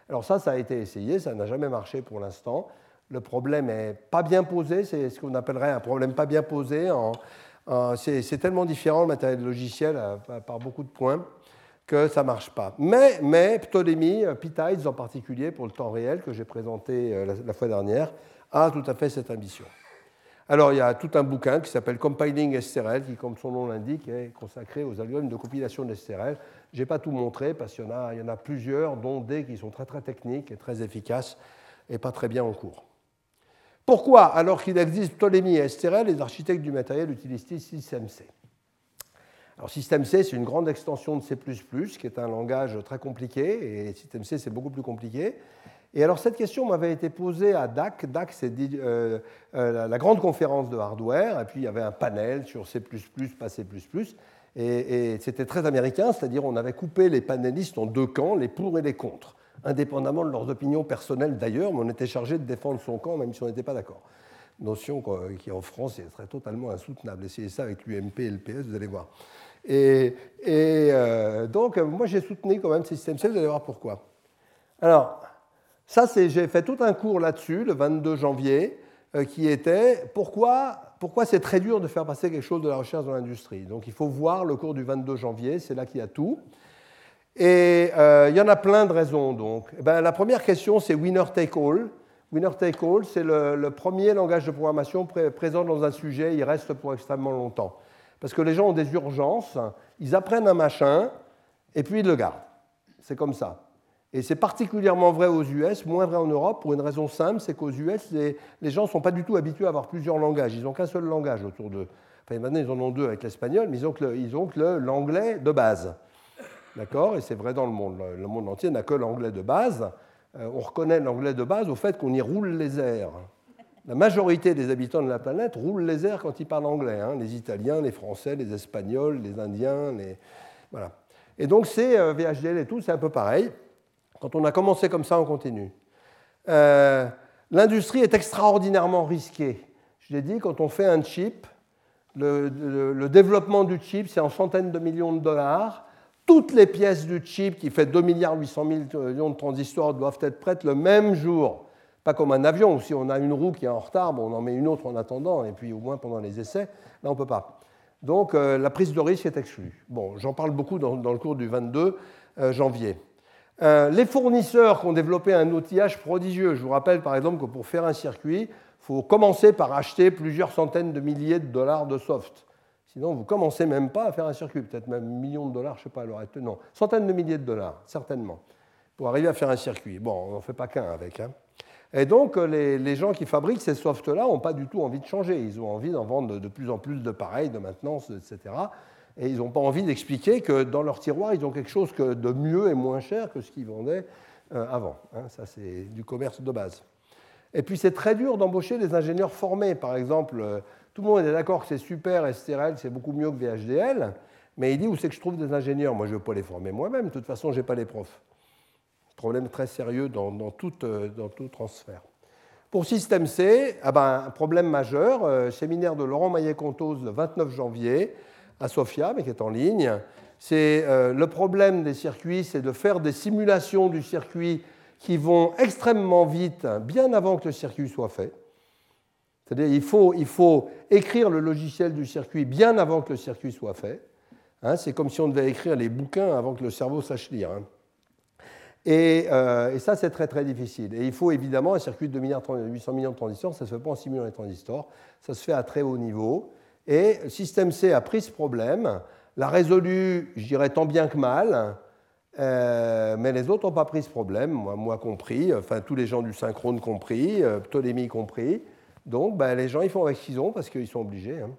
Alors ça, ça a été essayé, ça n'a jamais marché pour l'instant. Le problème est pas bien posé, c'est ce qu'on appellerait un problème pas bien posé. c'est tellement différent le matériel logiciel par beaucoup de points que ça ne marche pas. Mais, mais Ptolémie, euh, Pitides en particulier, pour le temps réel que j'ai présenté euh, la fois dernière, a tout à fait cette ambition. Alors, il y a tout un bouquin qui s'appelle Compiling STRL, qui, comme son nom l'indique, est consacré aux algorithmes de compilation d'STRL. Je n'ai pas tout montré parce qu'il y, en a plusieurs, dont des qui sont très très techniques et très efficaces et pas très bien en cours. Pourquoi, alors qu'il existe Ptolémie et STRL, les architectes du matériel utilisent SystemC alors System C, c'est une grande extension de C++, qui est un langage très compliqué, et System C, c'est beaucoup plus compliqué. Et alors cette question m'avait été posée à DAC. DAC, c'est euh, euh, la grande conférence de hardware, et puis il y avait un panel sur C++, pas C++. Et, c'était très américain, c'est-à-dire on avait coupé les panélistes en deux camps, les pour et les contre, indépendamment de leurs opinions personnelles d'ailleurs, mais on était chargé de défendre son camp même si on n'était pas d'accord. Notion qui en France serait totalement insoutenable. Essayez ça avec l'UMP et le PS, vous allez voir. Et, euh, donc moi j'ai soutenu quand même ce système C, vous allez voir pourquoi. Alors, ça, j'ai fait tout un cours là-dessus, le 22 janvier, euh, qui était pourquoi, pourquoi c'est très dur de faire passer quelque chose de la recherche dans l'industrie? Donc il faut voir le cours du 22 janvier, c'est là qu'il y a tout. Et euh, il y en a plein de raisons. Donc. Eh ben, la première question, c'est winner take all. Winner take all, c'est le, premier langage de programmation présent dans un sujet, il reste pour extrêmement longtemps. Parce que les gens ont des urgences, ils apprennent un machin, et puis ils le gardent. C'est comme ça. Et c'est particulièrement vrai aux US, moins vrai en Europe, pour une raison simple, c'est qu'aux US, les, gens ne sont pas du tout habitués à avoir plusieurs langages. Ils n'ont qu'un seul langage autour d'eux. Enfin, maintenant, ils en ont deux avec l'espagnol, mais ils ont que l'anglais de base. D'accord? Et c'est vrai dans le monde. Le monde entier n'a que l'anglais de base. Euh, on reconnaît l'anglais de base au fait qu'on y roule les airs. la majorité des habitants de la planète roulent les airs quand ils parlent anglais. Hein. les Italiens, les Français, les Espagnols, les Indiens. Les... Voilà. Et donc, c'est euh, VHDL et tout, c'est un peu pareil. Quand on a commencé comme ça, on continue. Euh, l'industrie est extraordinairement risquée. Je l'ai dit, quand on fait un chip, le, développement du chip, c'est en centaines de millions de dollars. Toutes les pièces du chip, qui fait 2 milliards 800 millions de transistors, doivent être prêtes le même jour. Pas comme un avion, où si on a une roue qui est en retard, on en met une autre en attendant, et puis au moins pendant les essais. Là, on ne peut pas. Donc euh, la prise de risque est exclue. Bon, j'en parle beaucoup dans, le cours du 22 euh, janvier. Euh, les fournisseurs qui ont développé un outillage prodigieux, je vous rappelle par exemple que pour faire un circuit, il faut commencer par acheter plusieurs centaines de milliers de dollars de soft. Sinon, vous ne commencez même pas à faire un circuit, peut-être même millions de dollars, je ne sais pas, alors, non, centaines de milliers de dollars, certainement, pour arriver à faire un circuit. Bon, on n'en fait pas qu'un avec. Hein. Et donc, les, gens qui fabriquent ces softs-là n'ont pas du tout envie de changer. Ils ont envie d'en vendre de plus en plus de pareils, de maintenance, etc. Et ils n'ont pas envie d'expliquer que dans leur tiroir, ils ont quelque chose de mieux et moins cher que ce qu'ils vendaient euh, avant. Hein. Ça, c'est du commerce de base. Et puis c'est très dur d'embaucher des ingénieurs formés. Par exemple, euh, tout le monde est d'accord que c'est super, STRL, c'est beaucoup mieux que VHDL, mais il dit où c'est que je trouve des ingénieurs Moi, je ne veux pas les former moi-même, de toute façon, je n'ai pas les profs. Problème très sérieux dans, euh, tout, transfert. Pour Système C, ah ben, un problème majeur, séminaire de Laurent Maillet-Contos le 29 janvier à Sofia, mais qui est en ligne. C'est le problème des circuits, c'est de faire des simulations du circuit qui vont extrêmement vite, bien avant que le circuit soit fait. C'est-à-dire il faut écrire le logiciel du circuit bien avant que le circuit soit fait. Hein, c'est comme si on devait écrire les bouquins avant que le cerveau sache lire. Hein. Euh, et, ça, c'est très très difficile. Et il faut évidemment un circuit de 800 millions de transistors, ça ne se fait pas en simulant les transistors, ça se fait à très haut niveau. Et Système C a pris ce problème, l'a résolu, je dirais, tant bien que mal, euh, mais les autres n'ont pas pris ce problème, moi, compris, enfin tous les gens du synchrone compris, euh, Ptolémée compris. Donc ben, les gens ils font avec ce qu'ils ont parce qu'ils sont obligés. Hein.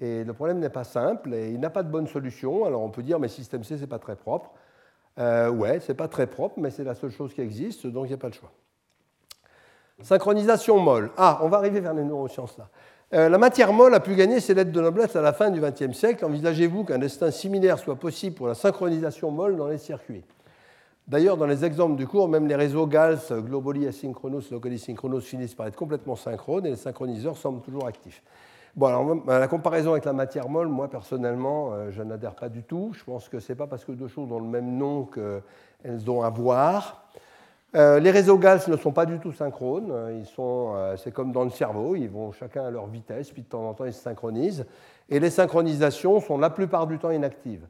Et le problème n'est pas simple et il n'a pas de bonne solution. Alors on peut dire mais système C c'est pas très propre. Euh, ouais, c'est pas très propre, mais c'est la seule chose qui existe, donc il n'y a pas de choix. Synchronisation molle. Ah, on va arriver vers les neurosciences là. Euh, la matière molle a pu gagner ses lettres de noblesse à la fin du XXe siècle. Envisagez-vous qu'un destin similaire soit possible pour la synchronisation molle dans les circuits? D'ailleurs, dans les exemples du cours, même les réseaux GALS, globally asynchronous, locally synchronous, finissent par être complètement synchrones et les synchroniseurs semblent toujours actifs. Bon, alors, la comparaison avec la matière molle, moi personnellement, euh, je n'adhère pas du tout. Je pense que ce n'est pas parce que deux choses ont le même nom qu'elles ont à voir. Euh, les réseaux GALS ne sont pas du tout synchrones. Ils sont, euh, c'est comme dans le cerveau, ils vont chacun à leur vitesse, puis de temps en temps ils se synchronisent. Et les synchronisations sont la plupart du temps inactives.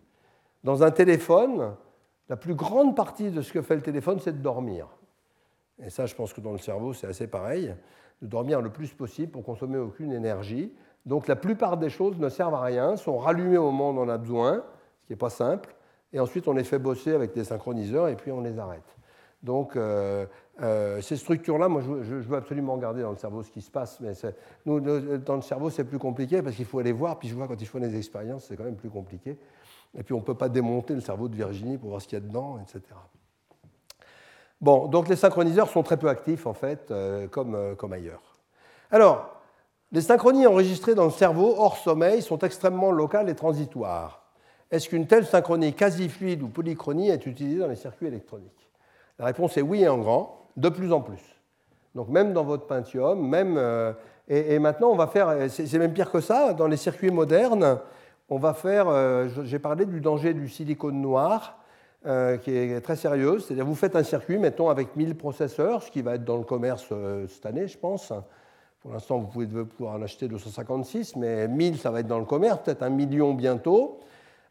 Dans un téléphone, la plus grande partie de ce que fait le téléphone, c'est de dormir. Et ça, je pense que dans le cerveau, c'est assez pareil, de dormir le plus possible pour consommer aucune énergie. Donc la plupart des choses ne servent à rien, sont rallumées au moment où on en a besoin, ce qui n'est pas simple, et ensuite on les fait bosser avec des synchroniseurs et puis on les arrête. Donc, euh, euh, ces structures-là, moi, je, veux absolument regarder dans le cerveau ce qui se passe. Mais nous, dans le cerveau, c'est plus compliqué parce qu'il faut aller voir. Puis je vois quand ils font des expériences, c'est quand même plus compliqué. Et puis on ne peut pas démonter le cerveau de Virginie pour voir ce qu'il y a dedans, etc. Bon, donc les synchroniseurs sont très peu actifs, en fait, euh, comme, comme ailleurs. Alors, les synchronies enregistrées dans le cerveau hors sommeil sont extrêmement locales et transitoires. Est-ce qu'une telle synchronie quasi fluide ou polychronie est utilisée dans les circuits électroniques? La réponse est oui et en grand, de plus en plus. Donc même dans votre Pentium, même, euh, et, maintenant on va faire, c'est même pire que ça, dans les circuits modernes, on va faire, euh, j'ai parlé du danger du silicone noir, euh, qui est très sérieux, c'est-à-dire vous faites un circuit, mettons, avec 1000 processeurs, ce qui va être dans le commerce cette année, je pense. Pour l'instant, vous pouvez pouvoir en acheter 256, mais 1000, ça va être dans le commerce, peut-être un million bientôt.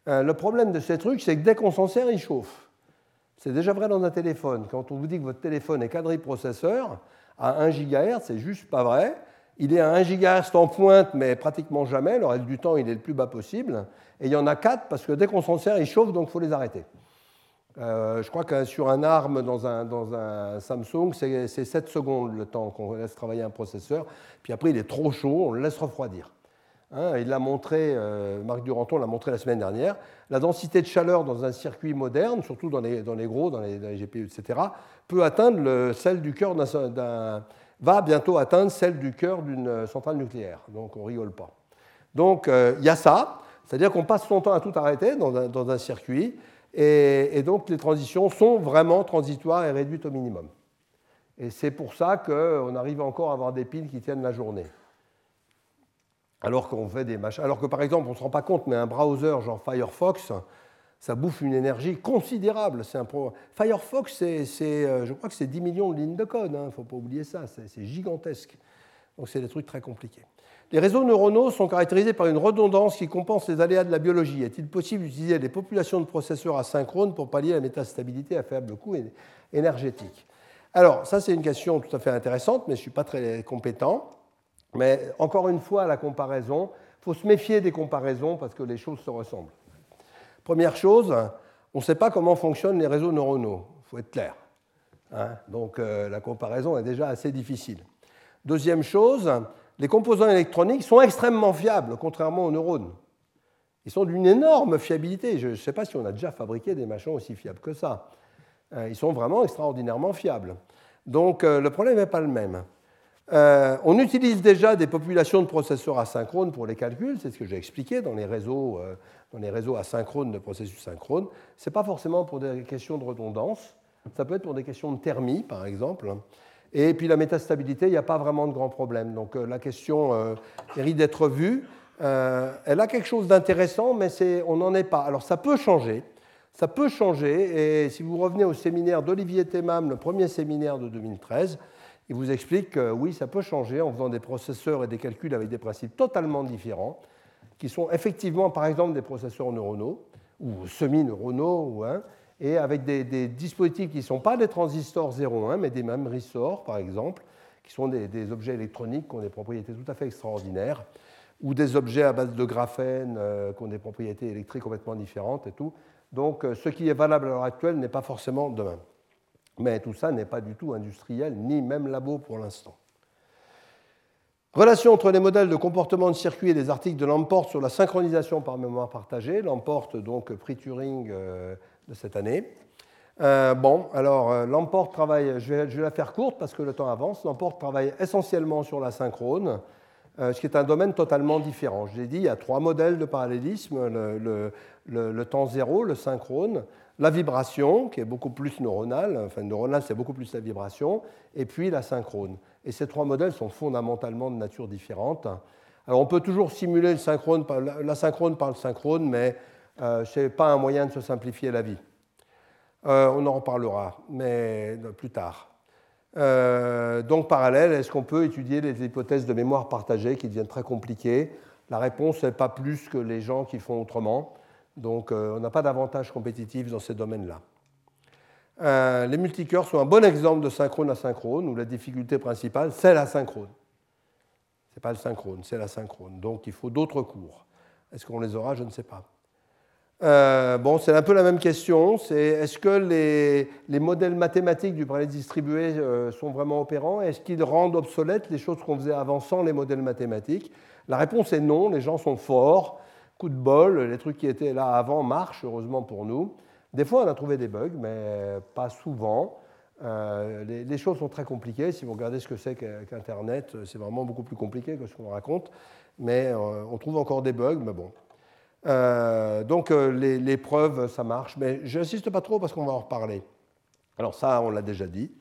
le problème de ces trucs, c'est que dès qu'on s'en sert, il chauffe. C'est déjà vrai dans un téléphone. Quand on vous dit que votre téléphone est quadriprocesseur, à 1 GHz, c'est juste pas vrai. Il est à 1 GHz en pointe, mais pratiquement jamais. Le reste du temps, il est le plus bas possible. Et il y en a 4 parce que dès qu'on s'en sert, il chauffe, donc il faut les arrêter. Euh, je crois que sur un ARM dans un, dans un Samsung, c'est 7 secondes le temps qu'on laisse travailler un processeur. Puis après, il est trop chaud, on le laisse refroidir. Hein, il l'a montré, euh, Marc Duranton l'a montré la semaine dernière. La densité de chaleur dans un circuit moderne, surtout dans les, gros, dans les, GPU, etc., peut atteindre celle du cœur va bientôt atteindre celle du cœur d'une centrale nucléaire. Donc on rigole pas. Donc il y a ça, c'est-à-dire qu'on passe son temps à tout arrêter dans un, circuit, et, donc les transitions sont vraiment transitoires et réduites au minimum. Et c'est pour ça qu'on arrive encore à avoir des piles qui tiennent la journée. Alors qu'on fait des machins. Alors que par exemple, on ne se rend pas compte, mais un browser genre Firefox, ça bouffe une énergie considérable. Un Firefox, c'est, euh, je crois que c'est 10 millions de lignes de code, il hein, ne faut pas oublier ça, c'est gigantesque. Donc c'est des trucs très compliqués. Les réseaux neuronaux sont caractérisés par une redondance qui compense les aléas de la biologie. Est-il possible d'utiliser des populations de processeurs asynchrones pour pallier la métastabilité à faible coût énergétique? Alors, ça c'est une question tout à fait intéressante, mais je ne suis pas très compétent. Mais encore une fois, la comparaison, il faut se méfier des comparaisons parce que les choses se ressemblent. Première chose, on ne sait pas comment fonctionnent les réseaux neuronaux, il faut être clair. Hein. Donc euh, la comparaison est déjà assez difficile. Deuxième chose, les composants électroniques sont extrêmement fiables, contrairement aux neurones. Ils sont d'une énorme fiabilité. Je ne sais pas si on a déjà fabriqué des machins aussi fiables que ça. Euh, ils sont vraiment extraordinairement fiables. Donc euh, le problème n'est pas le même. Euh, on utilise déjà des populations de processeurs asynchrones pour les calculs, c'est ce que j'ai expliqué dans les réseaux, euh, dans les réseaux asynchrones de processus synchrones. Ce n'est pas forcément pour des questions de redondance, ça peut être pour des questions de thermie, par exemple. Et puis la métastabilité, il n'y a pas vraiment de grand problème. Donc euh, la question mérite d'être vue. elle a quelque chose d'intéressant, mais on n'en est pas. Alors ça peut changer. Ça peut changer, et si vous revenez au séminaire d'Olivier Thémam, le premier séminaire de 2013, il vous explique que oui, ça peut changer en faisant des processeurs et des calculs avec des principes totalement différents, qui sont effectivement, par exemple, des processeurs neuronaux ou semi-neuronaux, et avec des, dispositifs qui ne sont pas des transistors 0,1, mais des memory ressorts, par exemple, qui sont des, objets électroniques qui ont des propriétés tout à fait extraordinaires, ou des objets à base de graphène euh, qui ont des propriétés électriques complètement différentes et tout. Donc, euh, ce qui est valable à l'heure actuelle n'est pas forcément demain. Mais tout ça n'est pas du tout industriel, ni même labo pour l'instant. Relation entre les modèles de comportement de circuit et les articles de Lamport sur la synchronisation par mémoire partagée. Lamport, donc, prix Turing euh, de cette année. Euh, bon, alors, euh, Lamport travaille, je vais, je vais, la faire courte parce que le temps avance. Lamport travaille essentiellement sur la synchrone, ce qui est un domaine totalement différent. Je l'ai dit, il y a trois modèles de parallélisme le temps zéro, le synchrone, la vibration, qui est beaucoup plus neuronale, enfin neuronale c'est beaucoup plus la vibration, et puis la synchrone. Et ces trois modèles sont fondamentalement de nature différente. Alors on peut toujours simuler le synchrone, la synchrone par le synchrone, mais euh, ce n'est pas un moyen de se simplifier la vie. Euh, on en reparlera, mais plus tard. Euh, donc parallèle, est-ce qu'on peut étudier les hypothèses de mémoire partagée qui deviennent très compliquées? La réponse n'est pas plus que les gens qui font autrement. Donc euh, on n'a pas d'avantage compétitif dans ces domaines-là. Euh, les multicœurs sont un bon exemple de synchrone asynchrone, où la difficulté principale, c'est la synchrone. Ce n'est pas le synchrone, c'est la synchrone. Donc il faut d'autres cours. Est-ce qu'on les aura? Je ne sais pas. Euh, bon, c'est un peu la même question. C'est est-ce que les, les, modèles mathématiques du parallèle distribué sont vraiment opérants? Est-ce qu'ils rendent obsolètes les choses qu'on faisait avant sans les modèles mathématiques? La réponse est non. Les gens sont forts coup de bol, les trucs qui étaient là avant marchent, heureusement pour nous. Des fois, on a trouvé des bugs, mais pas souvent. Euh, les, choses sont très compliquées. Si vous regardez ce que c'est qu'Internet, c'est vraiment beaucoup plus compliqué que ce qu'on raconte. Mais euh, on trouve encore des bugs, mais bon. Euh, donc les, preuves, ça marche. Mais je n'insiste pas trop parce qu'on va en reparler. Alors ça, on l'a déjà dit.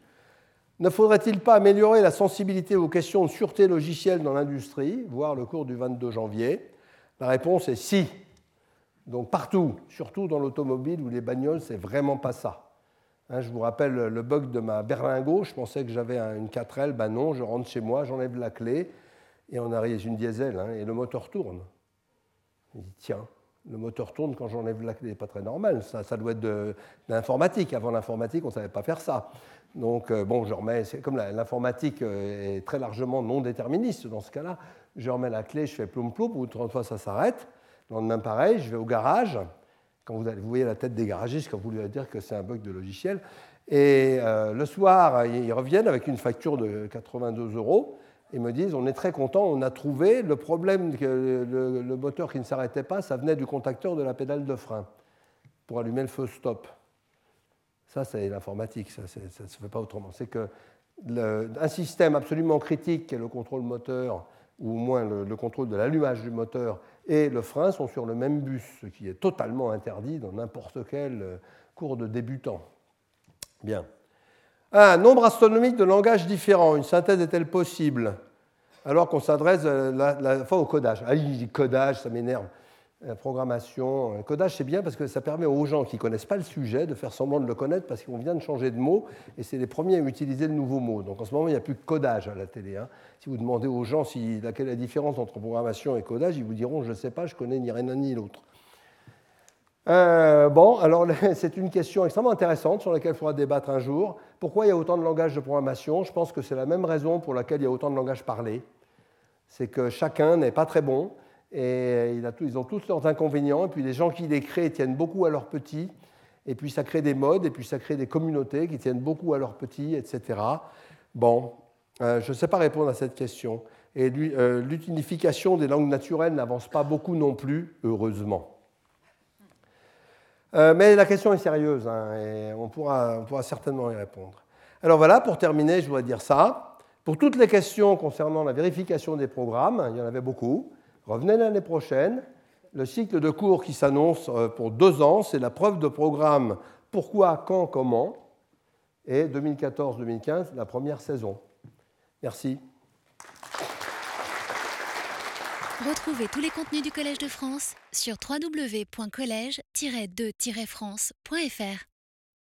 Ne faudrait-il pas améliorer la sensibilité aux questions de sûreté logicielle dans l'industrie, voir le cours du 22 janvier? La réponse est si. Donc partout, surtout dans l'automobile ou les bagnoles, c'est vraiment pas ça. Hein, je vous rappelle le bug de ma berlingot, je pensais que j'avais une 4L, ben non, je rentre chez moi, j'enlève la clé, et on arrive une diesel, hein, et le moteur tourne. Tiens, le moteur tourne quand j'enlève la clé, pas très normal, ça, doit être de, l'informatique. Avant l'informatique, on ne savait pas faire ça. Donc, euh, bon, je remets, comme l'informatique euh, est très largement non déterministe dans ce cas-là, je remets la clé, je fais ploum ploum, ou 30 fois ça s'arrête. Le lendemain, pareil, je vais au garage. Quand vous, voyez la tête des garagistes, quand vous lui dire que c'est un bug de logiciel. Et euh, le soir, ils reviennent avec une facture de 82 euros et me disent on est très content, on a trouvé le problème le, moteur qui ne s'arrêtait pas, ça venait du contacteur de la pédale de frein pour allumer le feu stop. Ça, c'est l'informatique, ça ne se fait pas autrement. C'est que un système absolument critique qui est le contrôle moteur, ou au moins le, contrôle de l'allumage du moteur, et le frein sont sur le même bus, ce qui est totalement interdit dans n'importe quel euh, cours de débutant. Bien. Un nombre astronomique de langages différents, une synthèse est-elle possible? Alors qu'on s'adresse euh, la, fois au codage Ah, il dit codage, ça m'énerve. La programmation, le codage, c'est bien parce que ça permet aux gens qui ne connaissent pas le sujet de faire semblant de le connaître parce qu'on vient de changer de mot et c'est les premiers à utiliser le nouveau mot. Donc en ce moment, il n'y a plus de codage à la télé. Hein. Si vous demandez aux gens si, laquelle est la différence entre programmation et codage, ils vous diront je ne sais pas, je connais ni rien ni l'autre. Euh, bon, alors (laughs) c'est une question extrêmement intéressante sur laquelle il faudra débattre un jour. Pourquoi il y a autant de langages de programmation? Je pense que c'est la même raison pour laquelle il y a autant de langages parlés. C'est que chacun n'est pas très bon et ils ont tous leurs inconvénients. Et puis les gens qui les créent tiennent beaucoup à leurs petits. Et puis ça crée des modes, et puis ça crée des communautés qui tiennent beaucoup à leurs petits, etc. Bon, euh, je ne sais pas répondre à cette question. Et euh, l'unification des langues naturelles n'avance pas beaucoup non plus, heureusement. Euh, mais la question est sérieuse, hein, et on pourra, on pourra certainement y répondre. Alors voilà, pour terminer, je voudrais dire ça. Pour toutes les questions concernant la vérification des programmes, il y en avait beaucoup, Revenez l'année prochaine. Le cycle de cours qui s'annonce euh, pour deux ans, c'est la preuve de programme pourquoi, quand, comment. Et 2014-2015, la première saison. Merci. Retrouvez tous les contenus du Collège de France sur www.colège-2-france.fr.